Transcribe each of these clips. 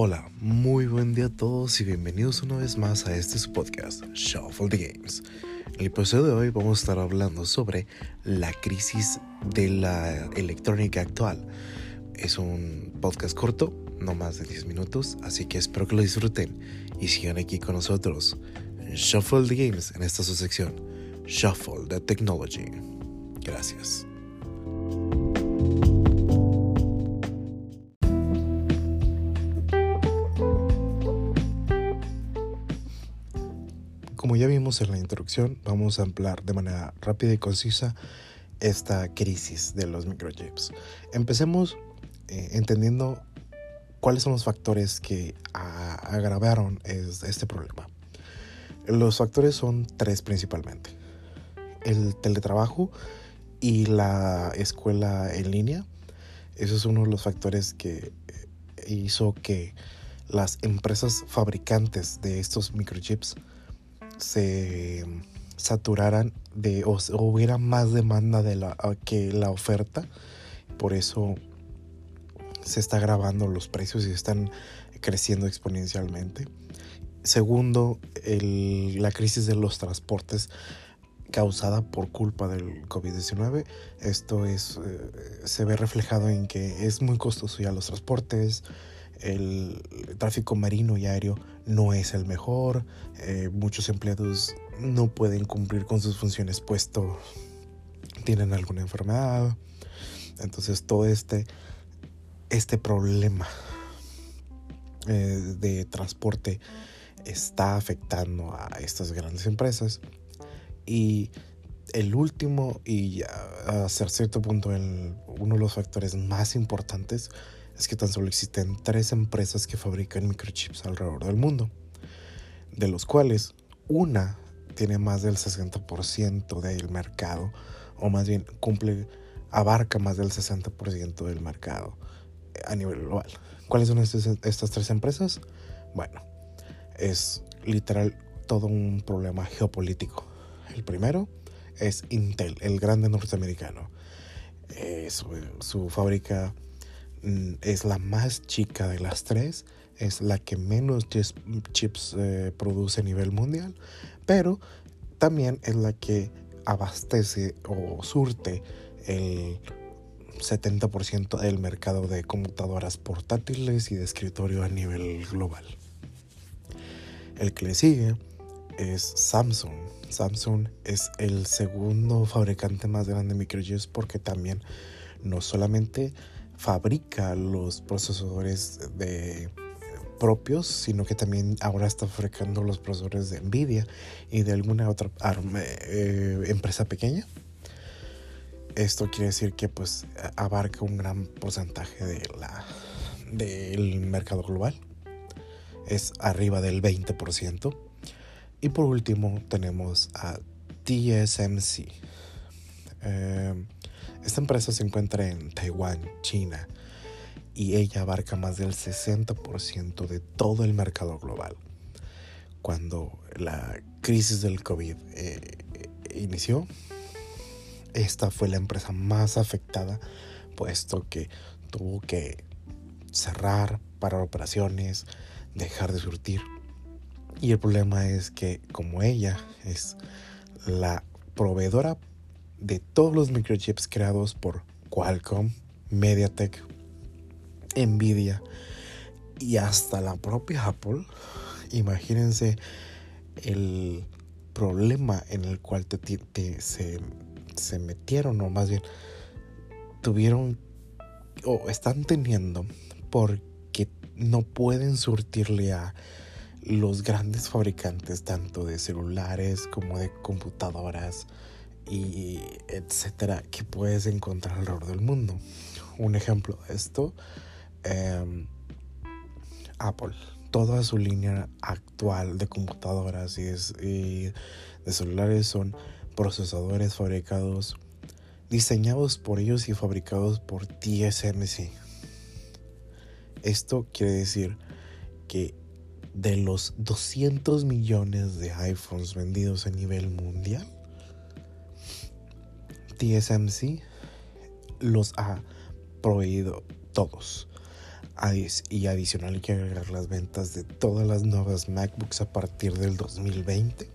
Hola, muy buen día a todos y bienvenidos una vez más a este podcast, Shuffle the Games. En el episodio de hoy vamos a estar hablando sobre la crisis de la electrónica actual. Es un podcast corto, no más de 10 minutos, así que espero que lo disfruten y sigan aquí con nosotros. Shuffle the Games en esta su sección, Shuffle the Technology. Gracias. En la introducción, vamos a ampliar de manera rápida y concisa esta crisis de los microchips. Empecemos eh, entendiendo cuáles son los factores que agravaron este problema. Los factores son tres principalmente. El teletrabajo y la escuela en línea. Eso es uno de los factores que eh, hizo que las empresas fabricantes de estos microchips se saturaran de o, hubiera más demanda de la que la oferta por eso se está grabando los precios y están creciendo exponencialmente segundo la crisis de los transportes causada por culpa del COVID-19. Esto es, eh, se ve reflejado en que es muy costoso ya los transportes, el tráfico marino y aéreo no es el mejor, eh, muchos empleados no pueden cumplir con sus funciones puesto tienen alguna enfermedad. Entonces todo este, este problema eh, de transporte está afectando a estas grandes empresas. Y el último y hasta cierto punto uno de los factores más importantes es que tan solo existen tres empresas que fabrican microchips alrededor del mundo, de los cuales una tiene más del 60% del mercado, o más bien cumple, abarca más del 60% del mercado a nivel global. ¿Cuáles son estas tres empresas? Bueno, es literal todo un problema geopolítico. El primero es Intel, el grande norteamericano. Eh, su fábrica es la más chica de las tres, es la que menos chips eh, produce a nivel mundial, pero también es la que abastece o surte el 70% del mercado de computadoras portátiles y de escritorio a nivel global. El que le sigue es Samsung. Samsung es el segundo fabricante más grande de microchips porque también no solamente fabrica los procesadores de propios, sino que también ahora está fabricando los procesadores de Nvidia y de alguna otra eh, empresa pequeña. Esto quiere decir que pues abarca un gran porcentaje de la, del mercado global. Es arriba del 20%. Y por último tenemos a TSMC. Eh, esta empresa se encuentra en Taiwán, China, y ella abarca más del 60% de todo el mercado global. Cuando la crisis del COVID eh, inició, esta fue la empresa más afectada, puesto que tuvo que cerrar, parar operaciones, dejar de surtir. Y el problema es que como ella es la proveedora de todos los microchips creados por Qualcomm, MediaTek, Nvidia y hasta la propia Apple, imagínense el problema en el cual se, se metieron, o más bien tuvieron o están teniendo porque no pueden surtirle a los grandes fabricantes tanto de celulares como de computadoras y etcétera que puedes encontrar alrededor del mundo. Un ejemplo de esto, em, Apple, toda su línea actual de computadoras y, y de celulares son procesadores fabricados, diseñados por ellos y fabricados por TSMC. Esto quiere decir que de los 200 millones de iPhones vendidos a nivel mundial, TSMC los ha proveído todos. y adicional hay que agregar las ventas de todas las nuevas MacBooks a partir del 2020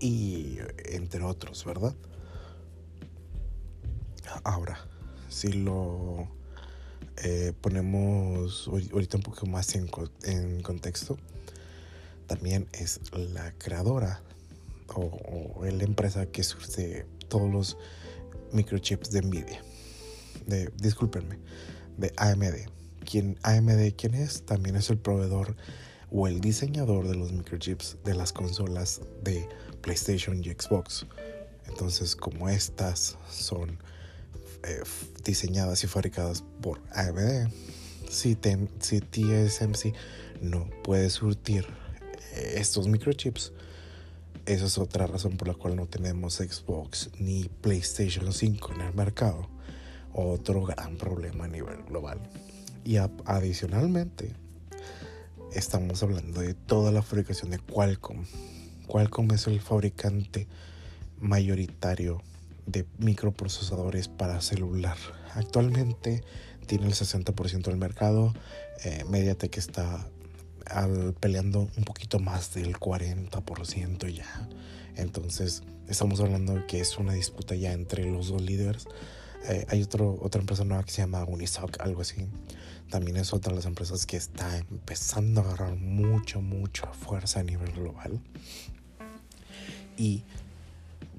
y entre otros, ¿verdad? Ahora, si lo eh, ponemos ahorita un poco más en, contexto, también es la creadora o, o la empresa que surge todos los microchips de Nvidia. De, discúlpenme, de AMD. ¿Quién, AMD, ¿quién es? También es el proveedor o el diseñador de los microchips de las consolas de PlayStation y Xbox. Entonces, como estas son eh, diseñadas y fabricadas por AMD, si, si TSMC no puede surtir eh, estos microchips, esa es otra razón por la cual no tenemos Xbox ni PlayStation 5 en el mercado. Otro gran problema a nivel global. Y adicionalmente, estamos hablando de toda la fabricación de Qualcomm. Qualcomm es el fabricante mayoritario de microprocesadores para celular. Actualmente tiene el 60% del mercado. Eh, Mediatek está peleando un poquito más del 40% ya. Entonces estamos hablando que es una disputa ya entre los dos líderes. Eh, hay otro, otra empresa nueva que se llama Unisoc, algo así. También es otra de las empresas que está empezando a agarrar mucho, mucha fuerza a nivel global. Y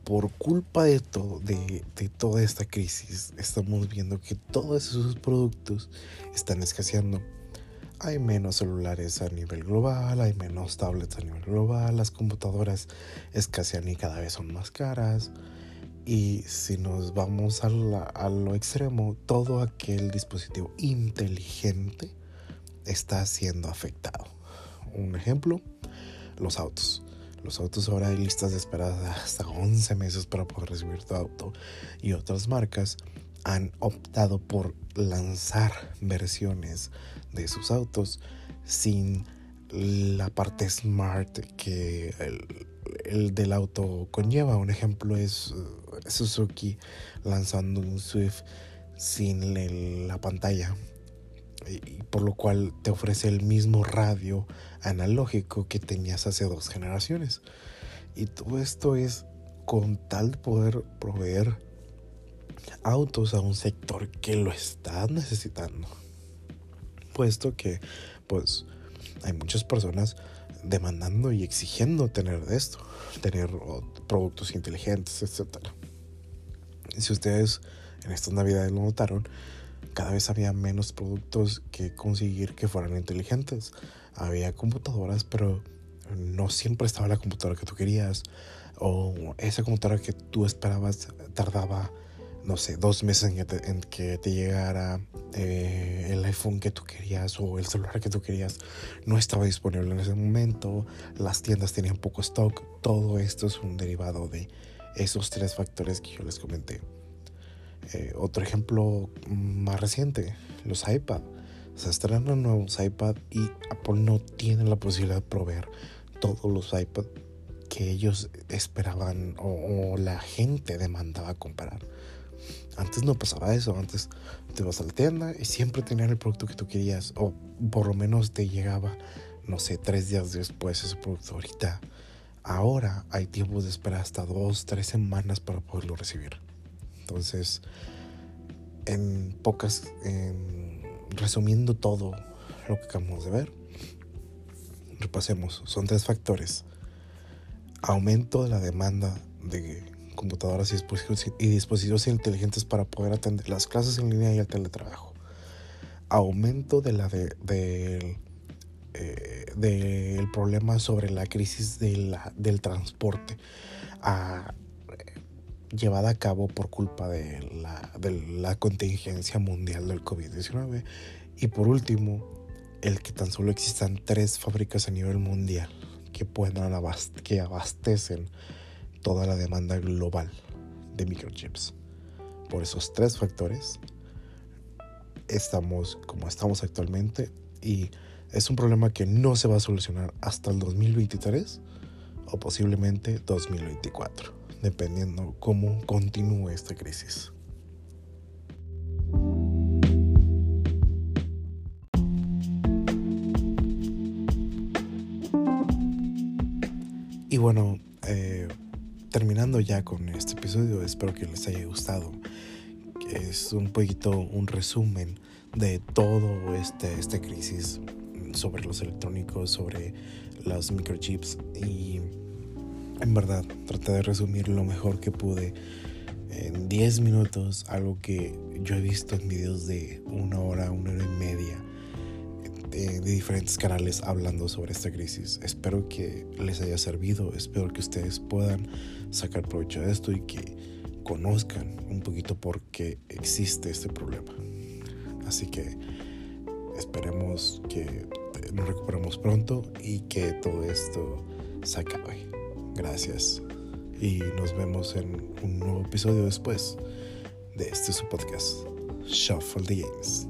por culpa de, todo, de, de, toda esta crisis, estamos viendo que todos esos productos están escaseando hay menos celulares a nivel global, hay menos tablets a nivel global, las computadoras escasean y cada vez son más caras. Y si nos vamos a, lo extremo, todo aquel dispositivo inteligente está siendo afectado. Un ejemplo, los autos. Los autos ahora hay listas de espera hasta 11 meses para poder recibir tu auto. Y otras marcas han optado por lanzar versiones de sus autos sin la parte smart que el, del auto conlleva. Un ejemplo es uh, Suzuki lanzando un Swift sin la pantalla. Y por lo cual te ofrece el mismo radio analógico que tenías hace dos generaciones. Y todo esto es con tal poder proveer autos a un sector que lo está necesitando. Puesto que, pues, hay muchas personas demandando y exigiendo tener de esto, tener productos inteligentes, etc. Si ustedes en estas navidades lo notaron, cada vez había menos productos que conseguir que fueran inteligentes. Había computadoras, pero no siempre estaba la computadora que tú querías. O esa computadora que tú esperabas tardaba no sé, dos meses en que te, llegara eh, el iPhone que tú querías o el celular que tú querías, no estaba disponible en ese momento, las tiendas tenían poco stock, todo esto es un derivado de esos tres factores que yo les comenté. Eh, otro ejemplo más reciente, los iPad. Se estrenan nuevos iPad y Apple no tiene la posibilidad de proveer todos los iPad que ellos esperaban o la gente demandaba comprar. Antes no pasaba eso, antes te vas a la tienda y siempre tenían el producto que tú querías, o por lo menos te llegaba, no sé, tres días después ese producto. Ahorita, ahora hay tiempos de espera hasta dos, tres semanas para poderlo recibir. Entonces, en pocas, resumiendo todo lo que acabamos de ver, repasemos, son tres factores. Aumento de la demanda de computadoras y dispositivos, inteligentes para poder atender las clases en línea y el teletrabajo. Aumento eh, del problema sobre la crisis del transporte a, llevada a cabo por culpa de la, de la contingencia mundial del COVID-19. Y por último, el que tan solo existan tres fábricas a nivel mundial que puedan que abastecen toda la demanda global de microchips. Por esos tres factores estamos como estamos actualmente y es un problema que no se va a solucionar hasta el 2023 o posiblemente 2024, dependiendo cómo continúe esta crisis. Y bueno, eh, terminando ya con este episodio, espero que les haya gustado. Es un poquito un resumen de todo este, esta crisis sobre los electrónicos, sobre los microchips y en verdad traté de resumir lo mejor que pude en 10 minutos, algo que yo he visto en videos de una hora, una hora y media de, diferentes canales hablando sobre esta crisis. Espero que les haya servido, espero que ustedes puedan sacar provecho de esto y que conozcan un poquito por qué existe este problema. Así que esperemos que nos recuperemos pronto y que todo esto se acabe. Gracias. Y nos vemos en un nuevo episodio después de este su podcast, Shuffle the Games.